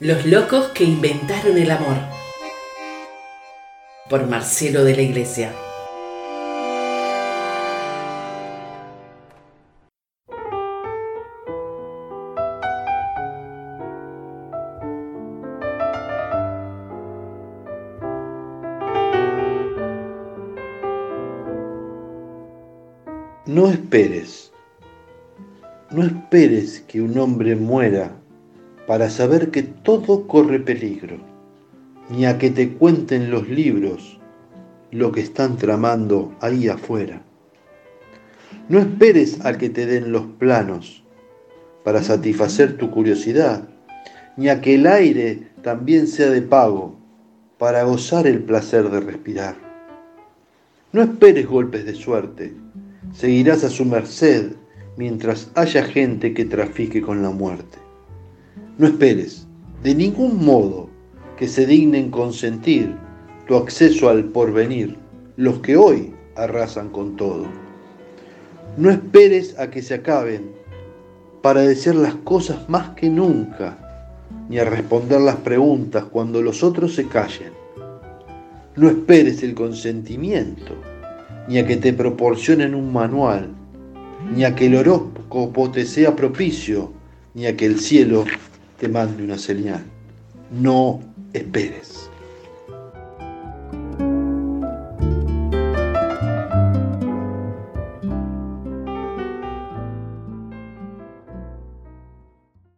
Los locos que inventaron el amor. Por Marcelo de la Iglesia. No esperes, no esperes que un hombre muera para saber que todo corre peligro, ni a que te cuenten los libros lo que están tramando ahí afuera. No esperes a que te den los planos para satisfacer tu curiosidad, ni a que el aire también sea de pago para gozar el placer de respirar. No esperes golpes de suerte, seguirás a su merced mientras haya gente que trafique con la muerte. No esperes, de ningún modo, que se dignen consentir tu acceso al porvenir, los que hoy arrasan con todo. No esperes a que se acaben para decir las cosas más que nunca, ni a responder las preguntas cuando los otros se callen. No esperes el consentimiento ni a que te proporcionen un manual, ni a que el horóscopo te sea propicio, ni a que el cielo te mande una señal. No esperes.